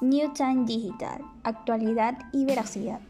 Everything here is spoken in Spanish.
New Time Digital, actualidad y veracidad.